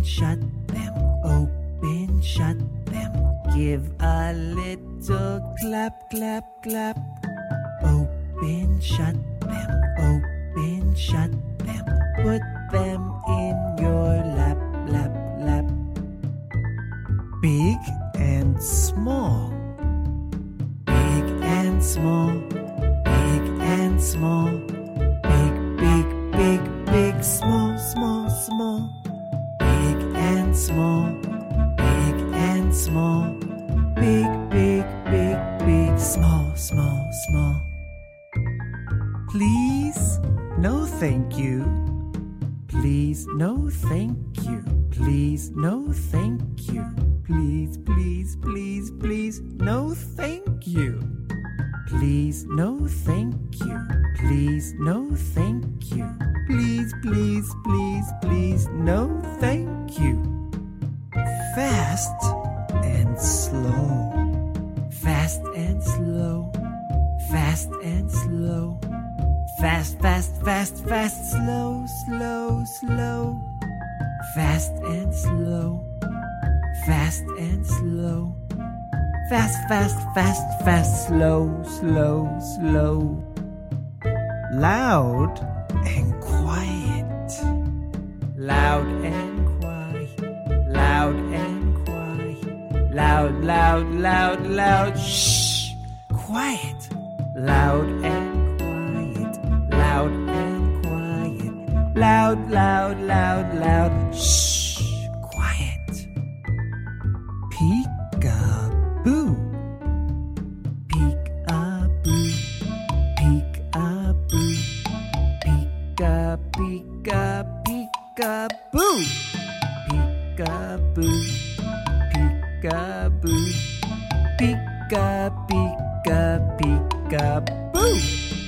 Open, shut them, open, shut them. Give a little clap, clap, clap. Open, shut them, open, shut them. Put them in your lap, lap, lap. Big and small. Big and small. Big and small. And small. Big and small. Big, big, big, big, small, small, small. Please, no thank you. Please, no thank you. Please, no thank you. Please, please, please, please, no thank you. Please, no thank you. Please, no thank you. Please, please, please, please, no thank you. Fast and slow. Fast and slow. Fast and slow. Fast, fast, fast, fast, slow, slow, slow. Fast and slow. Fast and slow. Fast, fast, fast, fast, slow, slow, slow. Loud and quiet. Loud and Loud, loud, loud, loud. Shh. Quiet. Loud and quiet. Loud and quiet. Loud, loud, loud, loud. Shh. Quiet. Peek-a-boo. Peek-a-boo. Peek-a-boo. Peek-a, peek-a, peek-a-boo. Peek-a-boo. Peek-a-boo. Peek-a, peek-a, peek-a-boo.